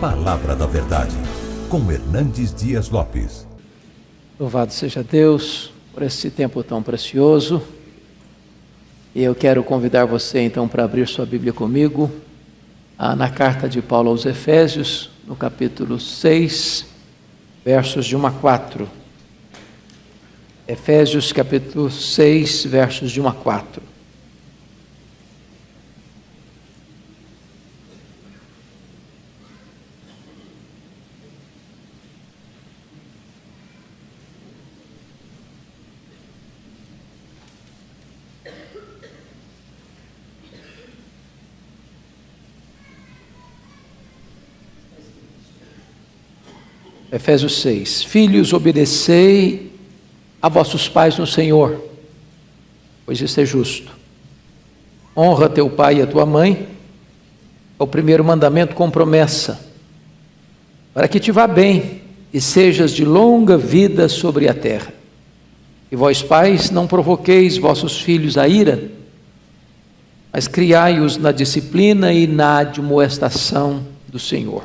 Palavra da Verdade, com Hernandes Dias Lopes. Louvado seja Deus por esse tempo tão precioso. E eu quero convidar você então para abrir sua Bíblia comigo, na carta de Paulo aos Efésios, no capítulo 6, versos de 1 a 4. Efésios capítulo 6, versos de 1 a 4. Efésios 6: Filhos, obedecei a vossos pais no Senhor, pois isso é justo. Honra teu pai e a tua mãe, é o primeiro mandamento com promessa, para que te vá bem e sejas de longa vida sobre a terra. E vós, pais, não provoqueis vossos filhos a ira, mas criai-os na disciplina e na admoestação do Senhor.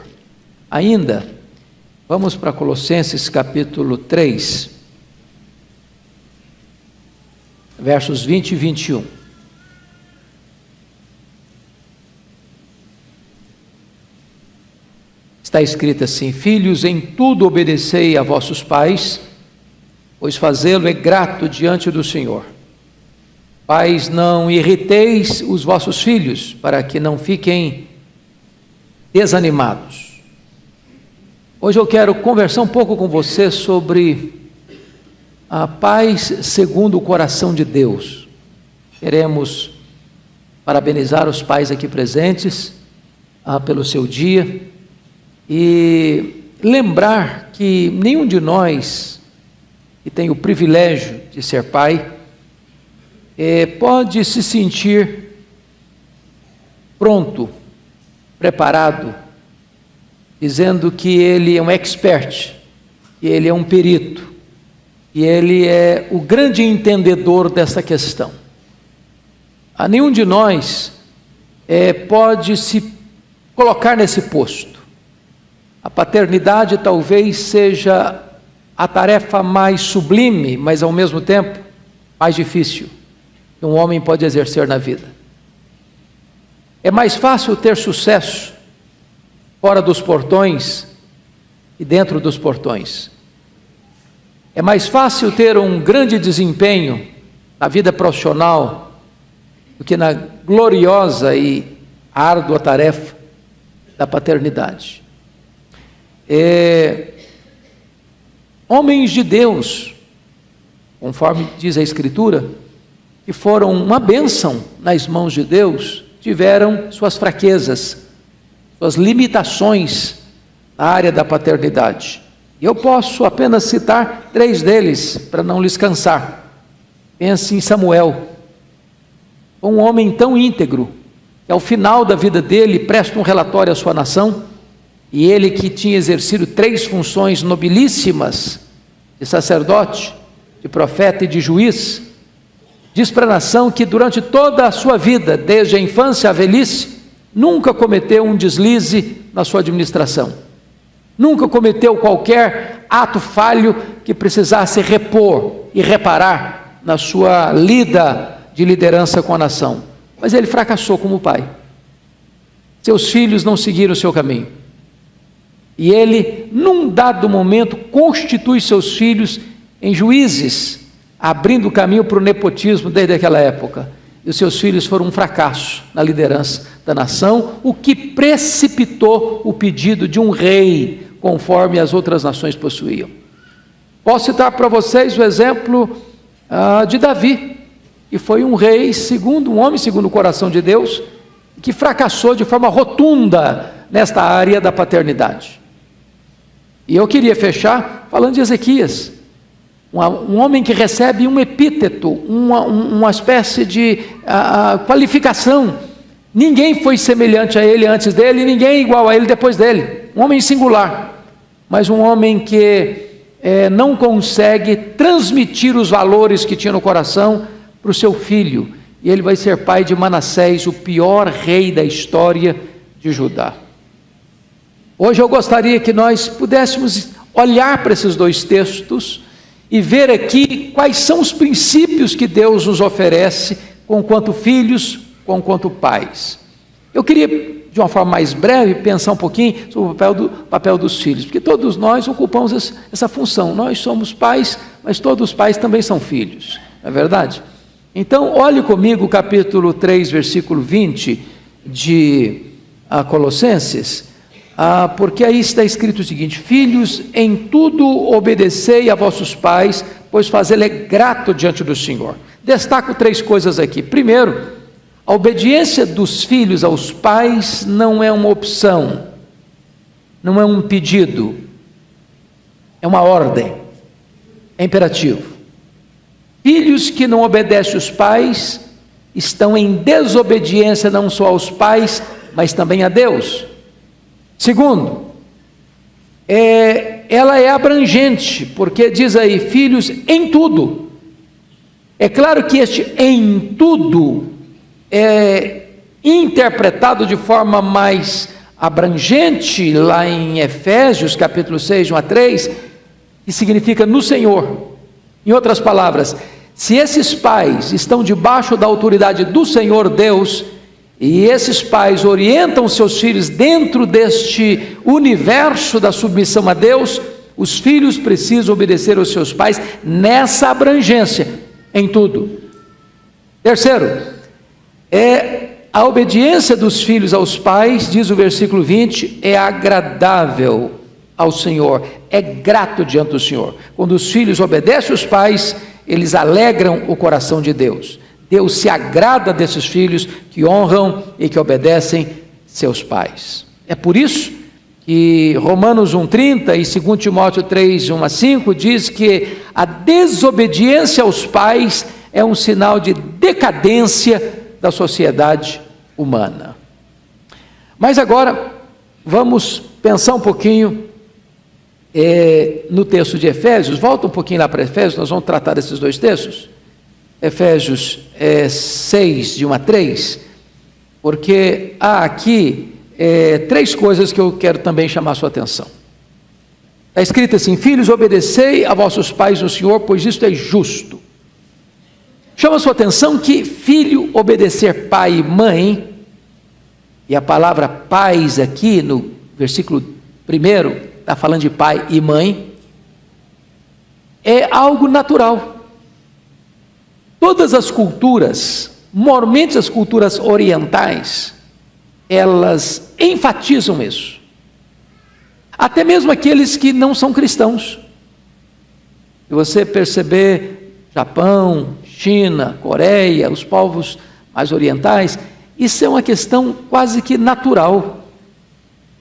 Ainda, Vamos para Colossenses capítulo 3, versos 20 e 21. Está escrito assim: Filhos, em tudo obedecei a vossos pais, pois fazê-lo é grato diante do Senhor. Pais, não irriteis os vossos filhos, para que não fiquem desanimados. Hoje eu quero conversar um pouco com você sobre a paz segundo o coração de Deus. Queremos parabenizar os pais aqui presentes ah, pelo seu dia e lembrar que nenhum de nós que tem o privilégio de ser pai eh, pode se sentir pronto, preparado dizendo que ele é um expert, que ele é um perito, e ele é o grande entendedor dessa questão. A nenhum de nós é, pode se colocar nesse posto. A paternidade talvez seja a tarefa mais sublime, mas ao mesmo tempo mais difícil que um homem pode exercer na vida. É mais fácil ter sucesso fora dos portões e dentro dos portões. É mais fácil ter um grande desempenho na vida profissional do que na gloriosa e árdua tarefa da paternidade. É, homens de Deus, conforme diz a Escritura, que foram uma bênção nas mãos de Deus, tiveram suas fraquezas, suas limitações na área da paternidade. Eu posso apenas citar três deles para não lhes cansar. Pense em Samuel, um homem tão íntegro, que ao final da vida dele presta um relatório à sua nação, e ele que tinha exercido três funções nobilíssimas de sacerdote, de profeta e de juiz, diz para a nação que durante toda a sua vida, desde a infância à velhice, nunca cometeu um deslize na sua administração, nunca cometeu qualquer ato falho que precisasse repor e reparar na sua lida de liderança com a nação. Mas ele fracassou como pai. Seus filhos não seguiram o seu caminho. E ele, num dado momento, constitui seus filhos em juízes, abrindo caminho para o nepotismo desde aquela época e os seus filhos foram um fracasso na liderança da nação, o que precipitou o pedido de um rei, conforme as outras nações possuíam. Posso citar para vocês o exemplo ah, de Davi, que foi um rei segundo, um homem segundo o coração de Deus, que fracassou de forma rotunda nesta área da paternidade. E eu queria fechar falando de Ezequias um homem que recebe um epíteto, uma, uma espécie de uh, qualificação. Ninguém foi semelhante a ele antes dele, ninguém igual a ele depois dele. Um homem singular, mas um homem que é, não consegue transmitir os valores que tinha no coração para o seu filho. E ele vai ser pai de Manassés, o pior rei da história de Judá. Hoje eu gostaria que nós pudéssemos olhar para esses dois textos e ver aqui quais são os princípios que Deus nos oferece com quanto filhos, com quanto pais. Eu queria, de uma forma mais breve, pensar um pouquinho sobre o papel, do, papel dos filhos, porque todos nós ocupamos essa, essa função. Nós somos pais, mas todos os pais também são filhos, não é verdade? Então, olhe comigo o capítulo 3, versículo 20 de a, Colossenses. Ah, porque aí está escrito o seguinte: Filhos, em tudo obedecei a vossos pais, pois fazê-lo é grato diante do Senhor. Destaco três coisas aqui. Primeiro, a obediência dos filhos aos pais não é uma opção, não é um pedido, é uma ordem, é imperativo. Filhos que não obedecem os pais estão em desobediência não só aos pais, mas também a Deus. Segundo, é, ela é abrangente, porque diz aí, filhos em tudo. É claro que este em tudo é interpretado de forma mais abrangente lá em Efésios, capítulo 6, 1 a 3, que significa no Senhor. Em outras palavras, se esses pais estão debaixo da autoridade do Senhor Deus, e esses pais orientam seus filhos dentro deste universo da submissão a Deus, os filhos precisam obedecer aos seus pais nessa abrangência, em tudo. Terceiro, é a obediência dos filhos aos pais, diz o versículo 20, é agradável ao Senhor, é grato diante do Senhor. Quando os filhos obedecem aos pais, eles alegram o coração de Deus. Deus se agrada desses filhos que honram e que obedecem seus pais. É por isso que Romanos 1,30 e 2 Timóteo 3, 1 a 5 diz que a desobediência aos pais é um sinal de decadência da sociedade humana. Mas agora, vamos pensar um pouquinho é, no texto de Efésios, volta um pouquinho lá para Efésios, nós vamos tratar desses dois textos. Efésios é, 6, de 1 a 3, porque há aqui é, três coisas que eu quero também chamar a sua atenção. Está escrito assim: Filhos, obedecei a vossos pais no Senhor, pois isto é justo. Chama sua atenção que filho obedecer pai e mãe, e a palavra pais aqui no versículo 1 está falando de pai e mãe, é algo natural. Todas as culturas, mormente as culturas orientais, elas enfatizam isso. Até mesmo aqueles que não são cristãos. Se você perceber Japão, China, Coreia, os povos mais orientais, isso é uma questão quase que natural.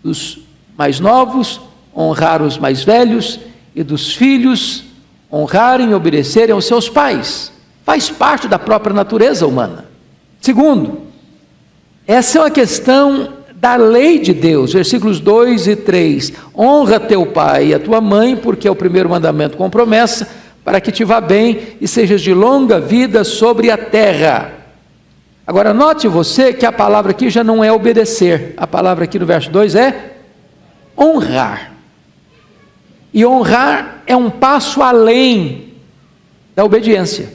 Dos mais novos honrar os mais velhos e dos filhos honrarem e obedecerem aos seus pais. Faz parte da própria natureza humana. Segundo, essa é uma questão da lei de Deus, versículos 2 e 3. Honra teu pai e a tua mãe, porque é o primeiro mandamento com promessa, para que te vá bem e sejas de longa vida sobre a terra. Agora, note você que a palavra aqui já não é obedecer, a palavra aqui no verso 2 é honrar. E honrar é um passo além da obediência.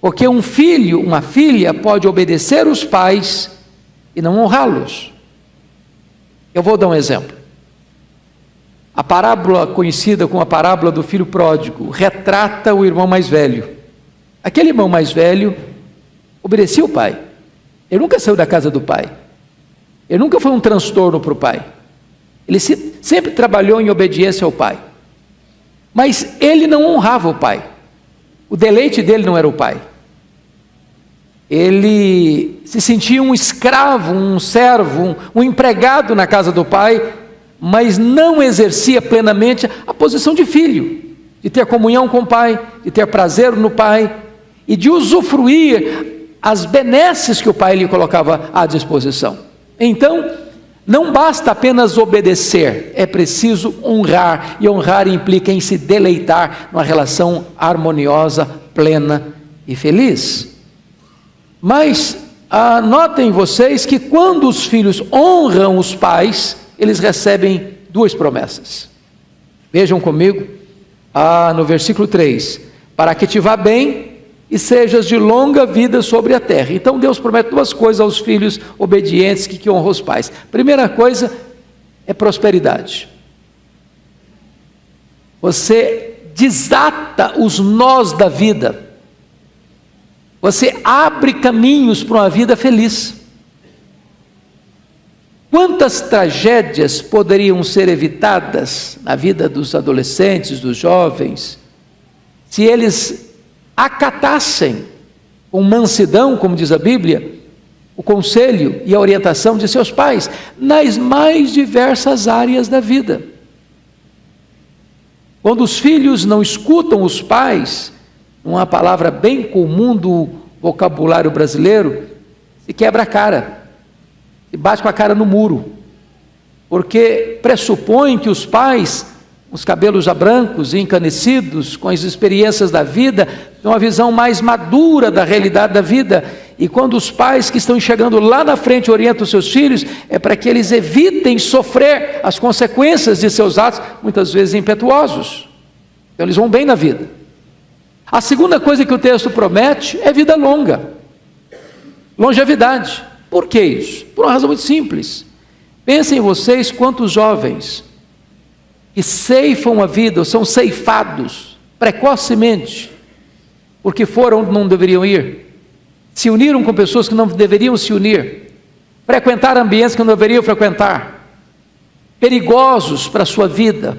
Porque um filho, uma filha, pode obedecer os pais e não honrá-los. Eu vou dar um exemplo. A parábola conhecida como a parábola do filho pródigo retrata o irmão mais velho. Aquele irmão mais velho obedecia o pai. Ele nunca saiu da casa do pai. Ele nunca foi um transtorno para o pai. Ele sempre trabalhou em obediência ao pai. Mas ele não honrava o pai. O deleite dele não era o pai ele se sentia um escravo, um servo, um, um, empregado na casa do pai, mas não exercia plenamente a posição de filho, de ter comunhão com o pai, de ter prazer no pai e de usufruir as benesses que o pai lhe colocava à disposição. Então, não basta apenas obedecer, é preciso honrar, e honrar implica em se deleitar numa relação harmoniosa, plena e feliz. Mas notem vocês que quando os filhos honram os pais, eles recebem duas promessas. Vejam comigo, ah, no versículo 3: Para que te vá bem e sejas de longa vida sobre a terra. Então Deus promete duas coisas aos filhos obedientes que, que honram os pais. Primeira coisa é prosperidade. Você desata os nós da vida. Você abre caminhos para uma vida feliz. Quantas tragédias poderiam ser evitadas na vida dos adolescentes, dos jovens, se eles acatassem com mansidão, como diz a Bíblia, o conselho e a orientação de seus pais nas mais diversas áreas da vida. Quando os filhos não escutam os pais, uma palavra bem comum do vocabulário brasileiro, se quebra a cara, se bate com a cara no muro, porque pressupõe que os pais os cabelos já brancos e encanecidos, com as experiências da vida, têm uma visão mais madura da realidade da vida. E quando os pais que estão chegando lá na frente orientam os seus filhos, é para que eles evitem sofrer as consequências de seus atos, muitas vezes impetuosos. Então eles vão bem na vida. A segunda coisa que o texto promete é vida longa, longevidade. Por que isso? Por uma razão muito simples. Pensem vocês quantos jovens que ceifam a vida, ou são ceifados precocemente, porque foram onde não deveriam ir, se uniram com pessoas que não deveriam se unir, frequentaram ambientes que não deveriam frequentar, perigosos para a sua vida,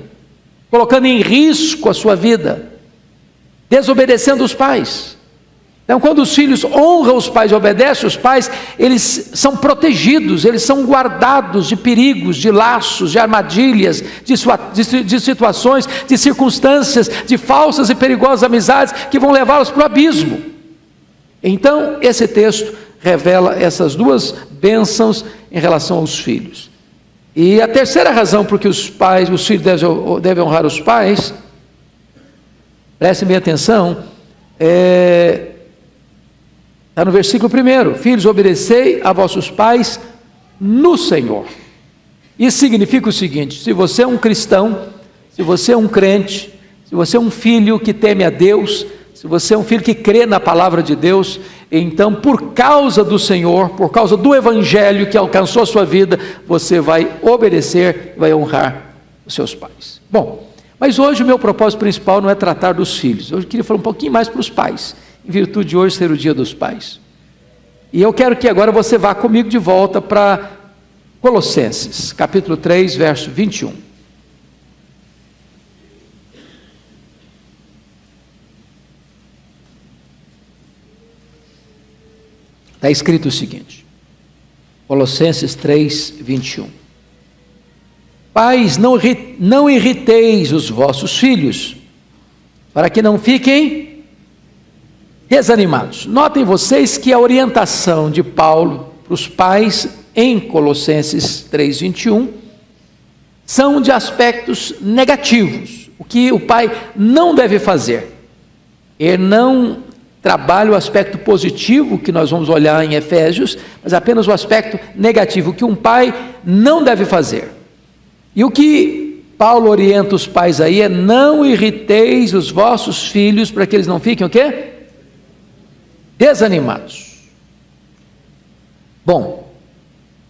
colocando em risco a sua vida, desobedecendo os pais. Então, quando os filhos honram os pais e obedecem os pais, eles são protegidos, eles são guardados de perigos, de laços, de armadilhas, de, sua, de, de situações, de circunstâncias, de falsas e perigosas amizades que vão levá-los para o abismo. Então, esse texto revela essas duas bênçãos em relação aos filhos. E a terceira razão por que os pais, os filhos devem, devem honrar os pais, prestem bem atenção, é Está no versículo 1: Filhos, obedecei a vossos pais no Senhor. Isso significa o seguinte: se você é um cristão, se você é um crente, se você é um filho que teme a Deus, se você é um filho que crê na palavra de Deus, então, por causa do Senhor, por causa do Evangelho que alcançou a sua vida, você vai obedecer, vai honrar os seus pais. Bom, mas hoje o meu propósito principal não é tratar dos filhos, eu queria falar um pouquinho mais para os pais em virtude de hoje ser o dia dos pais. E eu quero que agora você vá comigo de volta para Colossenses, capítulo 3, verso 21. Está escrito o seguinte, Colossenses 3, 21. Pais, não, não irriteis os vossos filhos, para que não fiquem desanimados. Notem vocês que a orientação de Paulo para os pais em Colossenses 3:21 são de aspectos negativos. O que o pai não deve fazer? Ele não trabalha o aspecto positivo que nós vamos olhar em Efésios, mas apenas o aspecto negativo que um pai não deve fazer. E o que Paulo orienta os pais aí é: não irriteis os vossos filhos para que eles não fiquem o quê? Desanimados. Bom,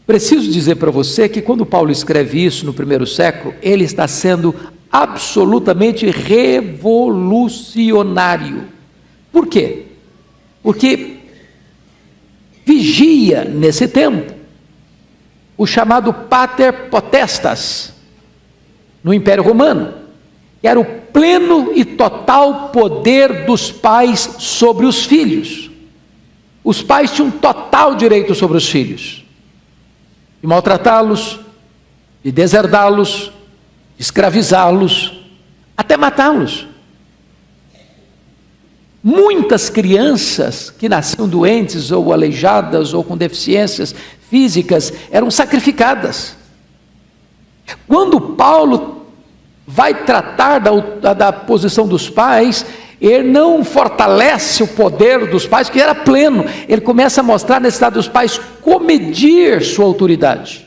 preciso dizer para você que quando Paulo escreve isso no primeiro século, ele está sendo absolutamente revolucionário. Por quê? Porque vigia nesse tempo o chamado pater potestas no Império Romano, que era o pleno e total poder dos pais sobre os filhos. Os pais tinham total direito sobre os filhos, de maltratá-los, de deserdá-los, de escravizá-los, até matá-los. Muitas crianças que nasciam doentes ou aleijadas ou com deficiências físicas eram sacrificadas. Quando Paulo vai tratar da, da, da posição dos pais, ele não fortalece o poder dos pais, que era pleno. Ele começa a mostrar a necessidade dos pais comedir sua autoridade.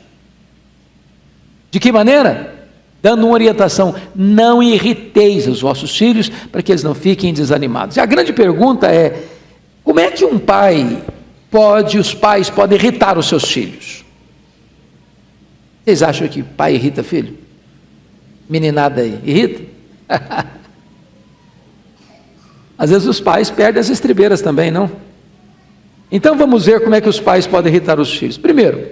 De que maneira? Dando uma orientação: não irriteis os vossos filhos para que eles não fiquem desanimados. E a grande pergunta é: como é que um pai pode, os pais podem irritar os seus filhos? Vocês acham que pai irrita filho? Meninada aí, irrita? Às vezes os pais perdem as estribeiras também, não? Então vamos ver como é que os pais podem irritar os filhos. Primeiro,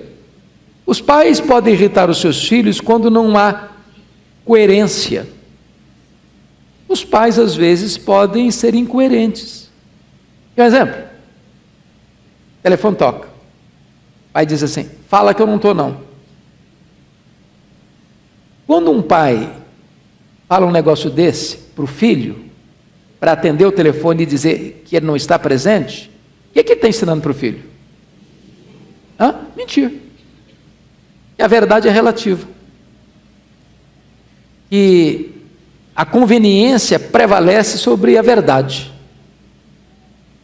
os pais podem irritar os seus filhos quando não há coerência. Os pais às vezes podem ser incoerentes. Um exemplo: o telefone toca. O pai diz assim: fala que eu não estou, não. Quando um pai fala um negócio desse para o filho, para atender o telefone e dizer que ele não está presente, o que, é que ele está ensinando para o filho? Hã? Mentir. E a verdade é relativa. E a conveniência prevalece sobre a verdade.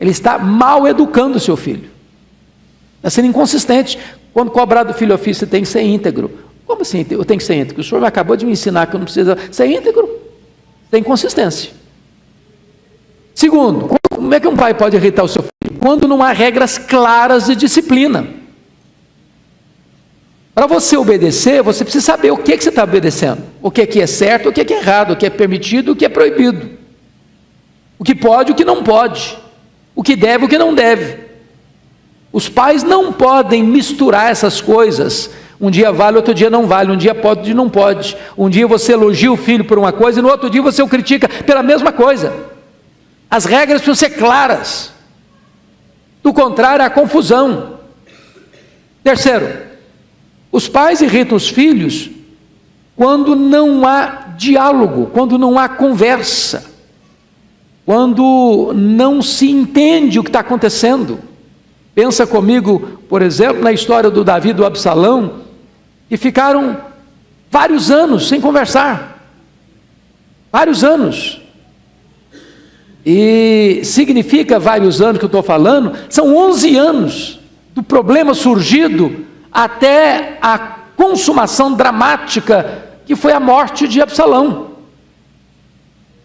Ele está mal educando o seu filho. Está sendo inconsistente. Quando cobrar do filho ofício, tem que ser íntegro. Como assim eu tenho que ser íntegro? O senhor acabou de me ensinar que eu não preciso ser íntegro. Tem consistência. Segundo, como é que um pai pode irritar o seu filho? Quando não há regras claras de disciplina. Para você obedecer, você precisa saber o que, que você está obedecendo. O que, que é certo, o que, que é errado, o que é permitido, o que é proibido. O que pode, o que não pode. O que deve, o que não deve. Os pais não podem misturar essas coisas. Um dia vale, outro dia não vale. Um dia pode, outro dia não pode. Um dia você elogia o filho por uma coisa e no outro dia você o critica pela mesma coisa. As regras precisam ser claras. Do contrário, há confusão. Terceiro, os pais irritam os filhos quando não há diálogo, quando não há conversa, quando não se entende o que está acontecendo. Pensa comigo, por exemplo, na história do Davi e do Absalão, que ficaram vários anos sem conversar. Vários anos. E significa vários anos que eu estou falando, são 11 anos do problema surgido até a consumação dramática que foi a morte de Absalão.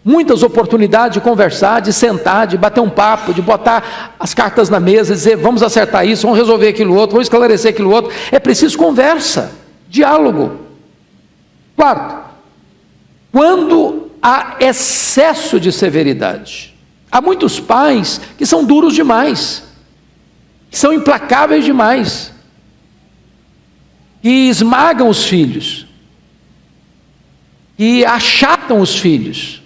Muitas oportunidades de conversar, de sentar, de bater um papo, de botar as cartas na mesa, dizer vamos acertar isso, vamos resolver aquilo outro, vamos esclarecer aquilo outro. É preciso conversa, diálogo. Quarto, quando há excesso de severidade. Há muitos pais que são duros demais, que são implacáveis demais que esmagam os filhos, que achatam os filhos,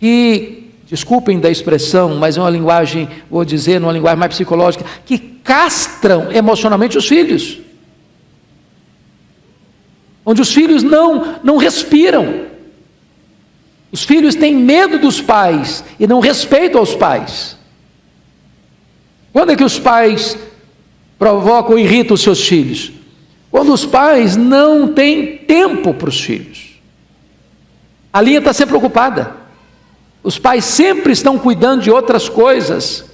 que, desculpem da expressão, mas é uma linguagem, vou dizer, numa linguagem mais psicológica, que castram emocionalmente os filhos. Onde os filhos não, não respiram. Os filhos têm medo dos pais e não respeitam aos pais. Quando é que os pais provocam ou irritam os seus filhos? Quando os pais não têm tempo para os filhos. A linha está sempre ocupada. Os pais sempre estão cuidando de outras coisas.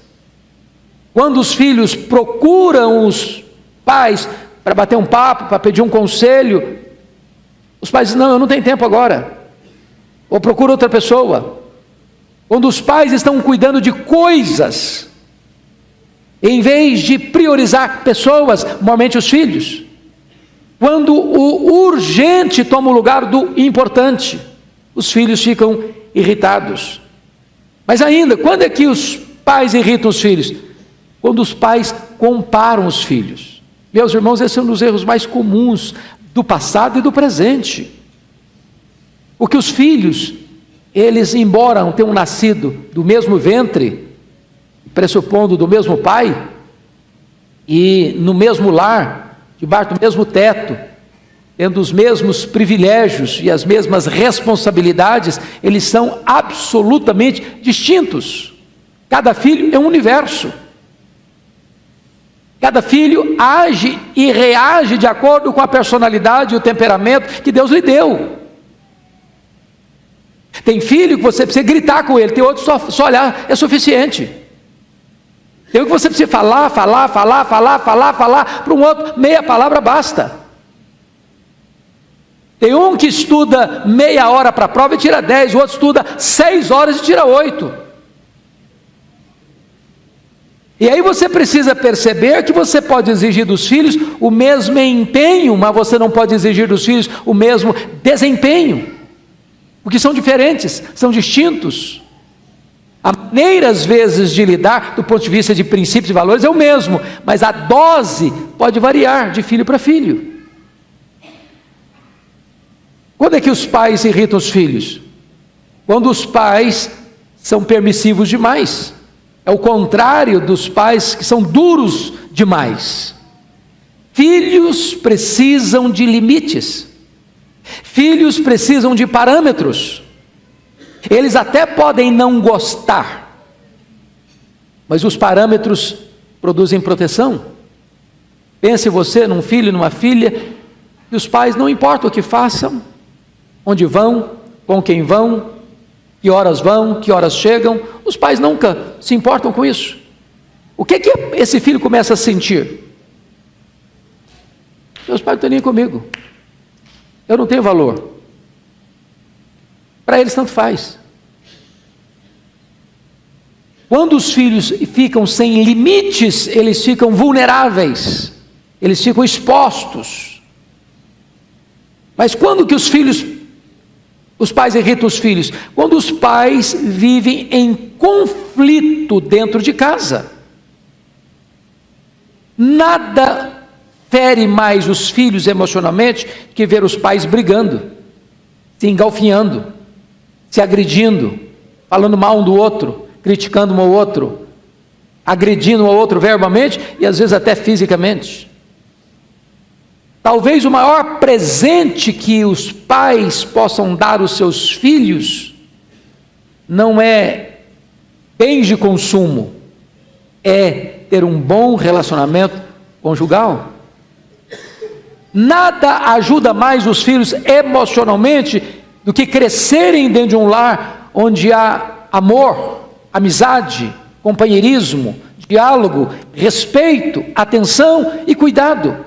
Quando os filhos procuram os pais para bater um papo, para pedir um conselho, os pais dizem: Não, eu não tenho tempo agora. Ou procura outra pessoa. Quando os pais estão cuidando de coisas, em vez de priorizar pessoas, normalmente os filhos. Quando o urgente toma o lugar do importante, os filhos ficam irritados. Mas ainda, quando é que os pais irritam os filhos? Quando os pais comparam os filhos. Meus irmãos, esse é um dos erros mais comuns do passado e do presente. Porque os filhos, eles, embora tenham nascido do mesmo ventre, pressupondo do mesmo pai, e no mesmo lar, debaixo do mesmo teto, tendo os mesmos privilégios e as mesmas responsabilidades, eles são absolutamente distintos. Cada filho é um universo. Cada filho age e reage de acordo com a personalidade e o temperamento que Deus lhe deu. Tem filho que você precisa gritar com ele, tem outro só, só olhar é suficiente. Tem que você precisa falar, falar, falar, falar, falar, falar, para um outro, meia palavra basta. Tem um que estuda meia hora para a prova e tira dez, o outro estuda seis horas e tira oito. E aí você precisa perceber que você pode exigir dos filhos o mesmo empenho, mas você não pode exigir dos filhos o mesmo desempenho, porque são diferentes, são distintos. A maneira, às vezes, de lidar, do ponto de vista de princípios e valores, é o mesmo, mas a dose pode variar de filho para filho. Quando é que os pais irritam os filhos? Quando os pais são permissivos demais. É o contrário dos pais que são duros demais. Filhos precisam de limites. Filhos precisam de parâmetros. Eles até podem não gostar, mas os parâmetros produzem proteção. Pense você num filho, numa filha, e os pais não importa o que façam, onde vão, com quem vão, que horas vão, que horas chegam, os pais nunca se importam com isso. O que que esse filho começa a sentir? Meus pais não estão nem comigo. Eu não tenho valor. Para eles tanto faz. Quando os filhos ficam sem limites, eles ficam vulneráveis, eles ficam expostos. Mas quando que os filhos os pais irritam os filhos quando os pais vivem em conflito dentro de casa. Nada fere mais os filhos emocionalmente que ver os pais brigando, se engalfinhando, se agredindo, falando mal um do outro, criticando um ao outro, agredindo um ao outro verbalmente e às vezes até fisicamente. Talvez o maior presente que os pais possam dar aos seus filhos não é bens de consumo, é ter um bom relacionamento conjugal. Nada ajuda mais os filhos emocionalmente do que crescerem dentro de um lar onde há amor, amizade, companheirismo, diálogo, respeito, atenção e cuidado.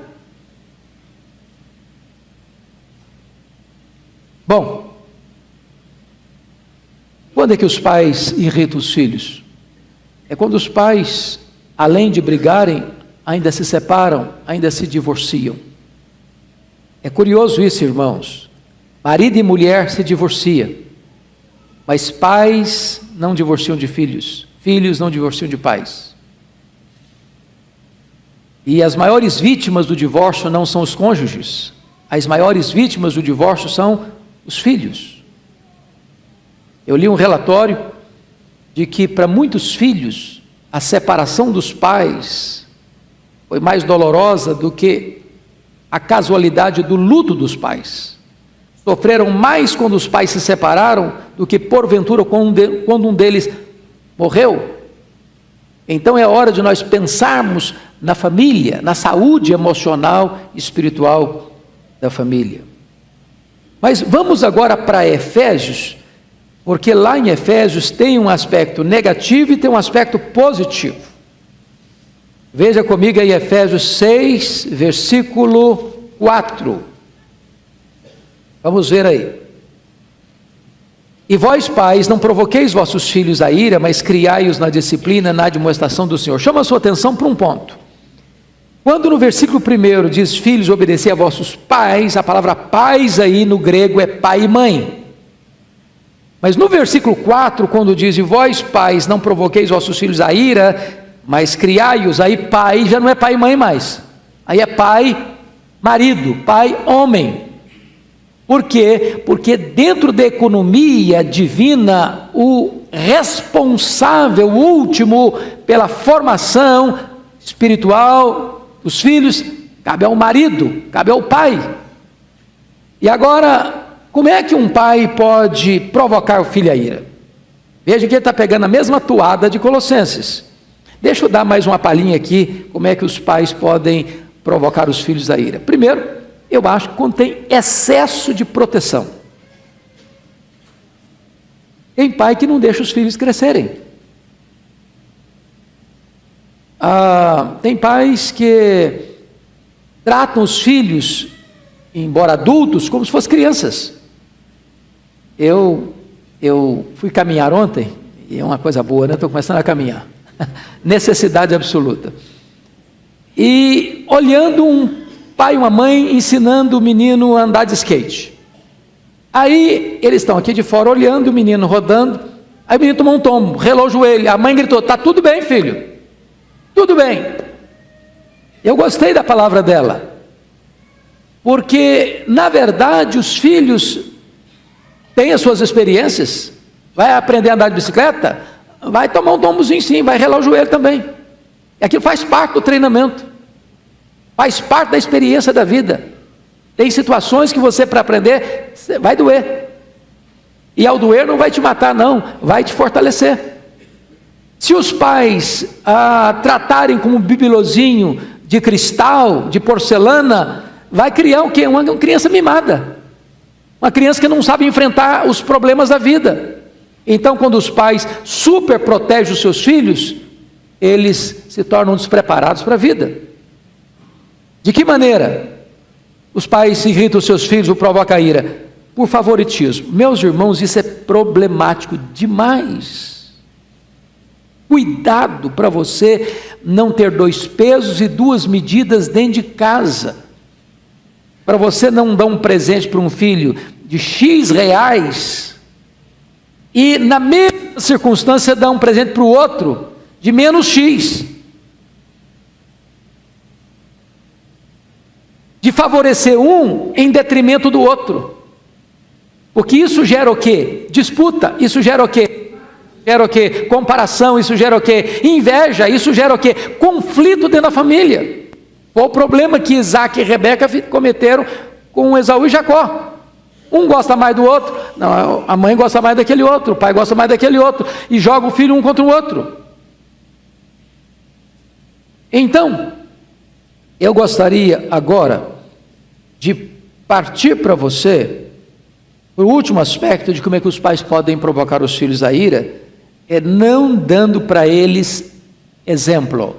Bom, quando é que os pais irritam os filhos? É quando os pais, além de brigarem, ainda se separam, ainda se divorciam. É curioso isso, irmãos. Marido e mulher se divorciam, mas pais não divorciam de filhos, filhos não divorciam de pais. E as maiores vítimas do divórcio não são os cônjuges, as maiores vítimas do divórcio são os filhos. Eu li um relatório de que para muitos filhos a separação dos pais foi mais dolorosa do que a casualidade do luto dos pais. Sofreram mais quando os pais se separaram do que porventura quando um deles morreu. Então é hora de nós pensarmos na família, na saúde emocional e espiritual da família. Mas vamos agora para Efésios, porque lá em Efésios tem um aspecto negativo e tem um aspecto positivo. Veja comigo aí Efésios 6, versículo 4. Vamos ver aí. E vós, pais, não provoqueis vossos filhos a ira, mas criai-os na disciplina, na demonstração do Senhor. Chama a sua atenção para um ponto. Quando no versículo 1 diz filhos, obedecer a vossos pais, a palavra pais aí no grego é pai e mãe. Mas no versículo 4, quando diz, e vós pais, não provoqueis vossos filhos a ira, mas criai-os, aí pai já não é pai e mãe mais. Aí é pai, marido, pai, homem. Por quê? Porque dentro da economia divina, o responsável último pela formação espiritual os filhos, cabe ao marido, cabe ao pai. E agora, como é que um pai pode provocar o filho a ira? Veja que ele está pegando a mesma toada de Colossenses. Deixa eu dar mais uma palhinha aqui, como é que os pais podem provocar os filhos a ira. Primeiro, eu acho que contém excesso de proteção. Tem pai que não deixa os filhos crescerem. Ah, tem pais que tratam os filhos embora adultos, como se fossem crianças. Eu, eu fui caminhar ontem, e é uma coisa boa, né? Estou começando a caminhar. Necessidade absoluta. E olhando um pai e uma mãe ensinando o menino a andar de skate. Aí eles estão aqui de fora olhando o menino rodando. Aí o menino tomou um tombo, relou o joelho. A mãe gritou: Tá tudo bem, filho. Tudo bem. Eu gostei da palavra dela. Porque, na verdade, os filhos têm as suas experiências. Vai aprender a andar de bicicleta? Vai tomar um tombozinho sim, vai relar o joelho também. E aquilo faz parte do treinamento. Faz parte da experiência da vida. Tem situações que você, para aprender, vai doer. E ao doer não vai te matar, não, vai te fortalecer. Se os pais ah, tratarem como um bibelozinho de cristal, de porcelana, vai criar o quê? Uma criança mimada. Uma criança que não sabe enfrentar os problemas da vida. Então, quando os pais super protegem os seus filhos, eles se tornam despreparados para a vida. De que maneira? Os pais irritam os seus filhos ou provocam a ira? Por favoritismo. Meus irmãos, isso é problemático demais. Cuidado para você não ter dois pesos e duas medidas dentro de casa. Para você não dar um presente para um filho de X reais e, na mesma circunstância, dar um presente para o outro de menos X. de favorecer um em detrimento do outro. Porque isso gera o quê? Disputa, isso gera o quê? Gera o quê? Comparação, isso gera o quê? Inveja, isso gera o quê? Conflito dentro da família. Qual o problema que Isaac e Rebeca cometeram com Esaú e Jacó? Um gosta mais do outro, não, a mãe gosta mais daquele outro, o pai gosta mais daquele outro, e joga o filho um contra o outro. Então, eu gostaria agora de partir para você, o último aspecto de como é que os pais podem provocar os filhos à ira, é não dando para eles exemplo.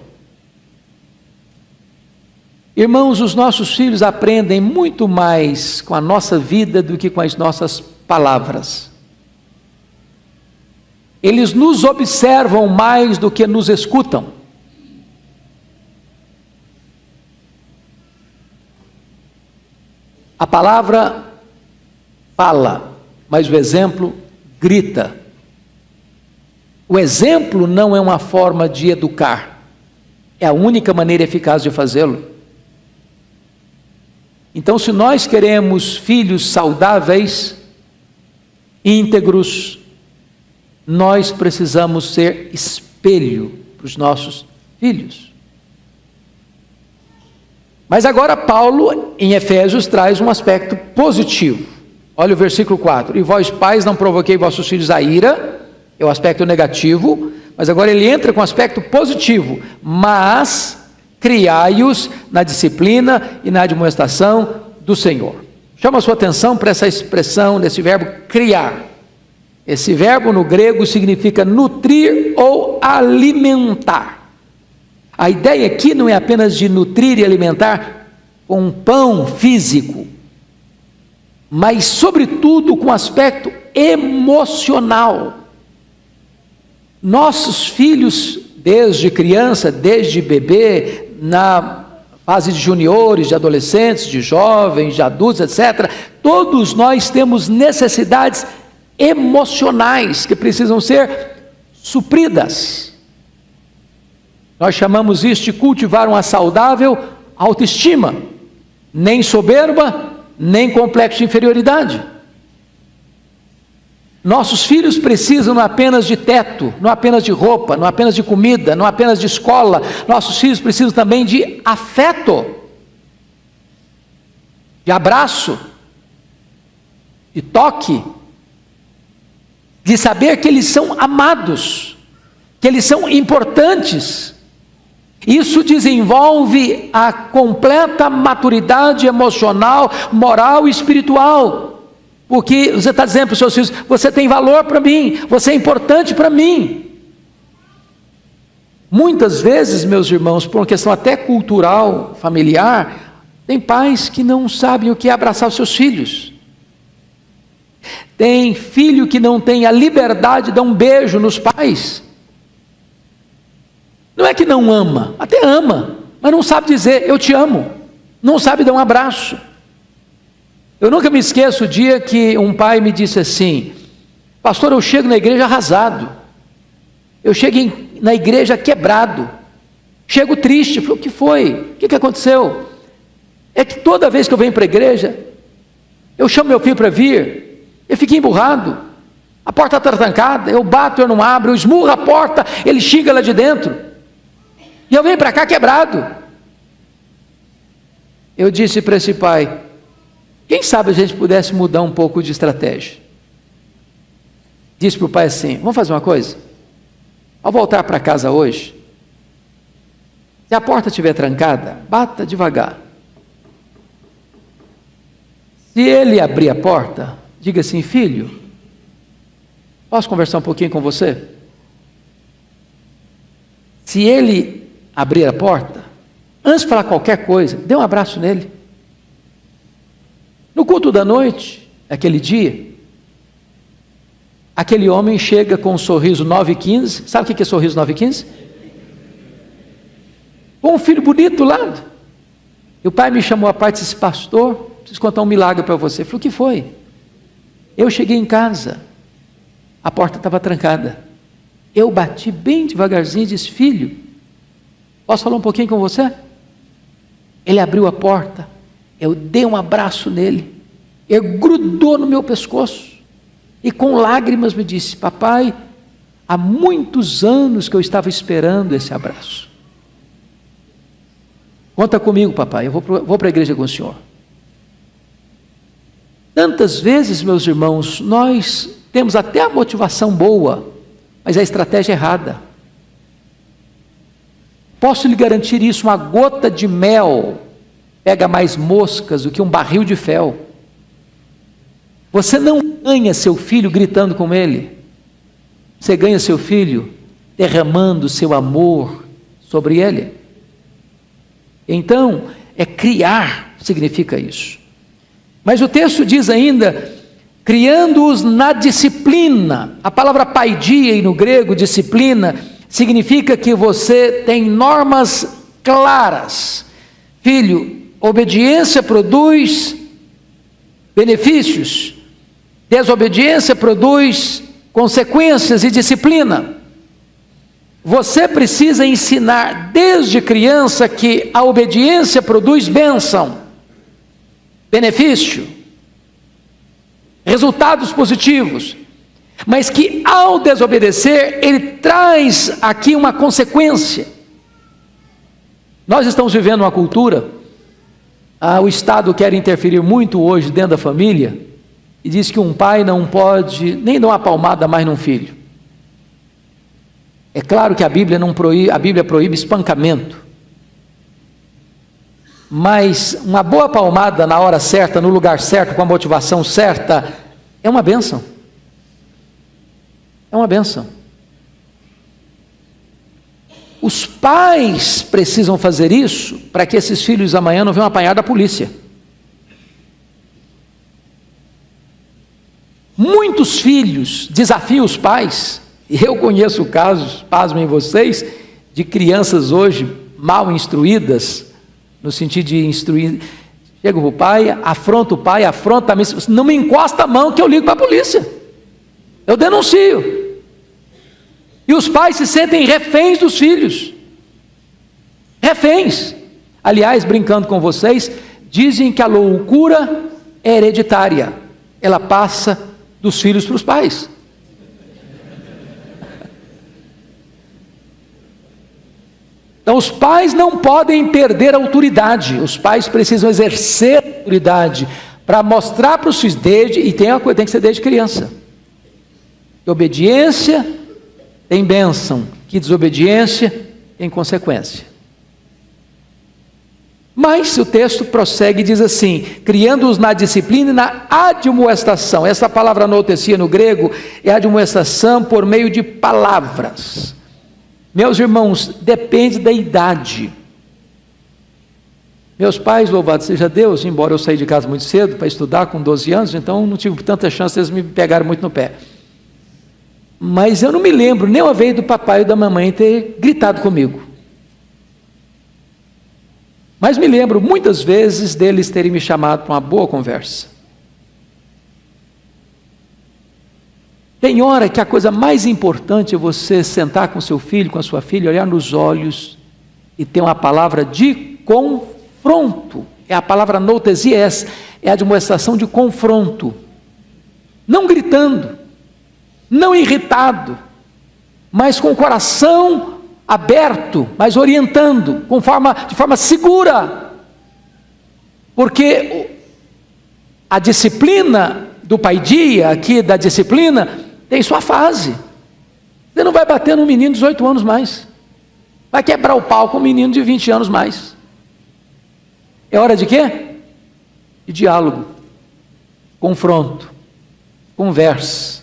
Irmãos, os nossos filhos aprendem muito mais com a nossa vida do que com as nossas palavras. Eles nos observam mais do que nos escutam. A palavra fala, mas o exemplo grita. O exemplo não é uma forma de educar, é a única maneira eficaz de fazê-lo. Então, se nós queremos filhos saudáveis, íntegros, nós precisamos ser espelho para os nossos filhos. Mas agora Paulo, em Efésios, traz um aspecto positivo. Olha o versículo 4: E vós, pais, não provoquei vossos filhos a ira, é o aspecto negativo, mas agora ele entra com o aspecto positivo, mas criai-os na disciplina e na admoestação do Senhor. Chama a sua atenção para essa expressão desse verbo criar. Esse verbo no grego significa nutrir ou alimentar. A ideia aqui não é apenas de nutrir e alimentar com pão físico, mas, sobretudo, com aspecto emocional. Nossos filhos, desde criança, desde bebê, na fase de juniores, de adolescentes, de jovens, de adultos, etc., todos nós temos necessidades emocionais que precisam ser supridas. Nós chamamos isso de cultivar uma saudável autoestima, nem soberba, nem complexo de inferioridade. Nossos filhos precisam não apenas de teto, não apenas de roupa, não apenas de comida, não apenas de escola. Nossos filhos precisam também de afeto, de abraço, de toque, de saber que eles são amados, que eles são importantes. Isso desenvolve a completa maturidade emocional, moral e espiritual. Porque você está dizendo para os seus filhos: você tem valor para mim, você é importante para mim. Muitas vezes, meus irmãos, por uma questão até cultural, familiar, Tem pais que não sabem o que é abraçar os seus filhos. Tem filho que não tem a liberdade de dar um beijo nos pais. Não é que não ama, até ama, mas não sabe dizer eu te amo. Não sabe dar um abraço. Eu nunca me esqueço o dia que um pai me disse assim: Pastor, eu chego na igreja arrasado. Eu chego na igreja quebrado. Chego triste. Falei, o que foi? O que, que aconteceu? É que toda vez que eu venho para a igreja, eu chamo meu filho para vir, eu fiquei emburrado. A porta está trancada, eu bato, eu não abro, eu esmurro a porta, ele xinga lá de dentro. E eu venho para cá quebrado. Eu disse para esse pai: quem sabe a gente pudesse mudar um pouco de estratégia? Disse para o pai assim: vamos fazer uma coisa? Ao voltar para casa hoje, se a porta estiver trancada, bata devagar. Se ele abrir a porta, Diga assim, filho, posso conversar um pouquinho com você? Se ele abrir a porta, antes de falar qualquer coisa, dê um abraço nele. No culto da noite, aquele dia, aquele homem chega com um sorriso 9 e 15. Sabe o que é sorriso 9 e 15? Com um filho bonito do lado. E o pai me chamou à parte e disse: Pastor, preciso contar um milagre para você. Eu falei: O que foi? Eu cheguei em casa, a porta estava trancada. Eu bati bem devagarzinho e disse: Filho, posso falar um pouquinho com você? Ele abriu a porta, eu dei um abraço nele, ele grudou no meu pescoço e com lágrimas me disse: Papai, há muitos anos que eu estava esperando esse abraço. Conta comigo, papai, eu vou para a igreja com o senhor. Tantas vezes, meus irmãos, nós temos até a motivação boa, mas a estratégia errada. Posso lhe garantir isso: uma gota de mel pega mais moscas do que um barril de fel. Você não ganha seu filho gritando com ele, você ganha seu filho derramando seu amor sobre ele. Então, é criar significa isso. Mas o texto diz ainda, criando-os na disciplina. A palavra paidia no grego, disciplina, significa que você tem normas claras. Filho, obediência produz benefícios, desobediência produz consequências e disciplina. Você precisa ensinar desde criança que a obediência produz bênção benefício, resultados positivos, mas que ao desobedecer, ele traz aqui uma consequência. Nós estamos vivendo uma cultura, ah, o Estado quer interferir muito hoje dentro da família, e diz que um pai não pode nem dar uma palmada mais num filho. É claro que a Bíblia não proíbe, a Bíblia proíbe espancamento mas uma boa palmada na hora certa, no lugar certo, com a motivação certa, é uma benção. É uma benção. Os pais precisam fazer isso para que esses filhos amanhã não venham apanhar da polícia. Muitos filhos desafiam os pais, e eu conheço casos, pasmem vocês, de crianças hoje mal instruídas, no sentido de instruir. Chega para o pai, afronta o pai, afronta a mim, não me encosta a mão que eu ligo para a polícia. Eu denuncio. E os pais se sentem reféns dos filhos. Reféns. Aliás, brincando com vocês, dizem que a loucura é hereditária. Ela passa dos filhos para os pais. Então, os pais não podem perder a autoridade, os pais precisam exercer a autoridade para mostrar para os filhos, desde, e tem, uma coisa, tem que ser desde criança. Obediência tem bênção, que desobediência tem consequência. Mas o texto prossegue e diz assim: criando-os na disciplina e na admoestação. Essa palavra anotecia no grego é admoestação por meio de palavras. Meus irmãos, depende da idade. Meus pais, louvado seja Deus, embora eu saí de casa muito cedo para estudar com 12 anos, então não tive tanta chance, eles me pegaram muito no pé. Mas eu não me lembro nem uma vez do papai ou da mamãe ter gritado comigo. Mas me lembro muitas vezes deles terem me chamado para uma boa conversa. Tem hora que a coisa mais importante é você sentar com seu filho, com a sua filha, olhar nos olhos e ter uma palavra de confronto. É a palavra noutesies, é a demonstração de confronto. Não gritando, não irritado, mas com o coração aberto, mas orientando, com forma, de forma segura. Porque a disciplina do pai dia, aqui da disciplina, tem sua fase. Você não vai bater num menino de 18 anos mais. Vai quebrar o pau com um menino de 20 anos mais. É hora de quê? De diálogo, confronto, conversa.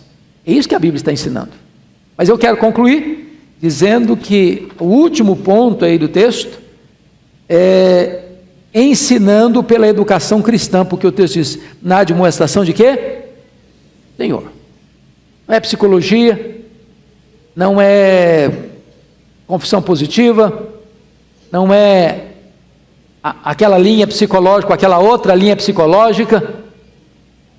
É isso que a Bíblia está ensinando. Mas eu quero concluir dizendo que o último ponto aí do texto é ensinando pela educação cristã, porque o texto diz, na demonstração de quê? Senhor não é psicologia, não é confissão positiva, não é aquela linha psicológica, aquela outra linha psicológica,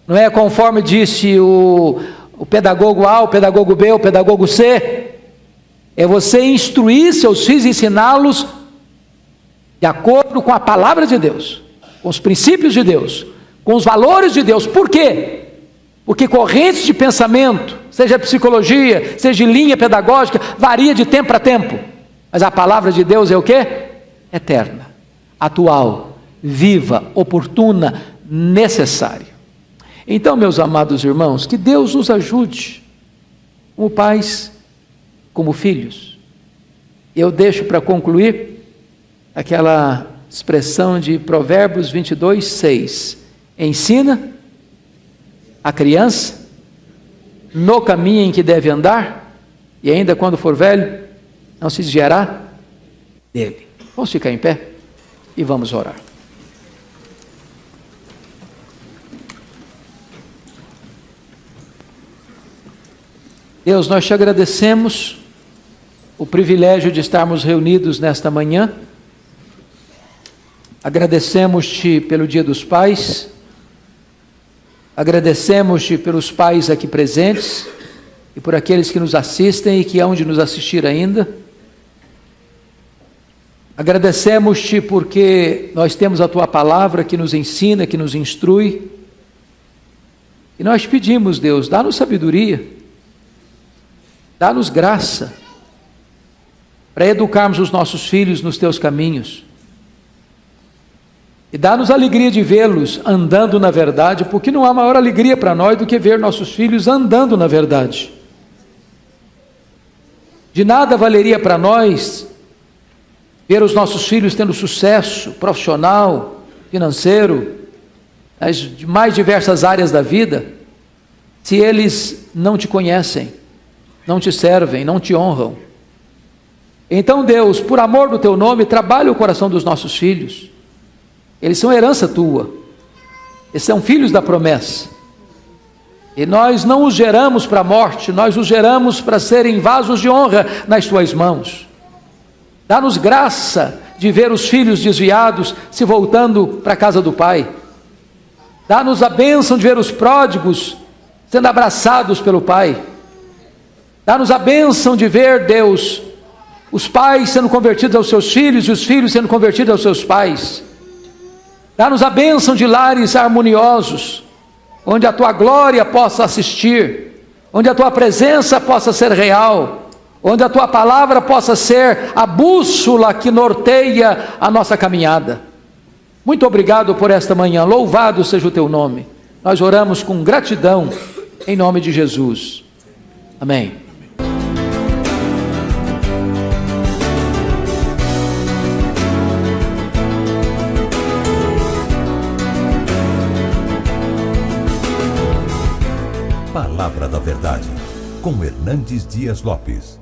não é conforme disse o, o pedagogo A, o pedagogo B, o pedagogo C, é você instruir seus filhos, ensiná-los de acordo com a palavra de Deus, com os princípios de Deus, com os valores de Deus. Por quê? Porque correntes de pensamento, seja psicologia, seja linha pedagógica, varia de tempo para tempo. Mas a palavra de Deus é o que? Eterna, atual, viva, oportuna, necessária. Então, meus amados irmãos, que Deus nos ajude, como pais, como filhos. Eu deixo para concluir aquela expressão de Provérbios 22, 6. Ensina a criança no caminho em que deve andar, e ainda quando for velho, não se desviará dele. Vamos ficar em pé e vamos orar. Deus, nós te agradecemos o privilégio de estarmos reunidos nesta manhã. Agradecemos-te pelo Dia dos Pais Agradecemos-te pelos pais aqui presentes e por aqueles que nos assistem e que hão de nos assistir ainda. Agradecemos-te porque nós temos a tua palavra que nos ensina, que nos instrui. E nós pedimos, Deus, dá-nos sabedoria, dá-nos graça para educarmos os nossos filhos nos teus caminhos e dá-nos alegria de vê-los andando na verdade, porque não há maior alegria para nós do que ver nossos filhos andando na verdade. De nada valeria para nós ver os nossos filhos tendo sucesso profissional, financeiro, nas mais diversas áreas da vida, se eles não te conhecem, não te servem, não te honram. Então, Deus, por amor do teu nome, trabalhe o coração dos nossos filhos eles são herança tua. Eles são filhos da promessa. E nós não os geramos para a morte, nós os geramos para serem vasos de honra nas tuas mãos. Dá-nos graça de ver os filhos desviados se voltando para a casa do Pai. Dá-nos a bênção de ver os pródigos sendo abraçados pelo Pai. Dá-nos a bênção de ver, Deus, os pais sendo convertidos aos seus filhos e os filhos sendo convertidos aos seus pais. Dá-nos a bênção de lares harmoniosos, onde a tua glória possa assistir, onde a tua presença possa ser real, onde a tua palavra possa ser a bússola que norteia a nossa caminhada. Muito obrigado por esta manhã, louvado seja o teu nome. Nós oramos com gratidão, em nome de Jesus. Amém. Palavra da Verdade, com Hernandes Dias Lopes.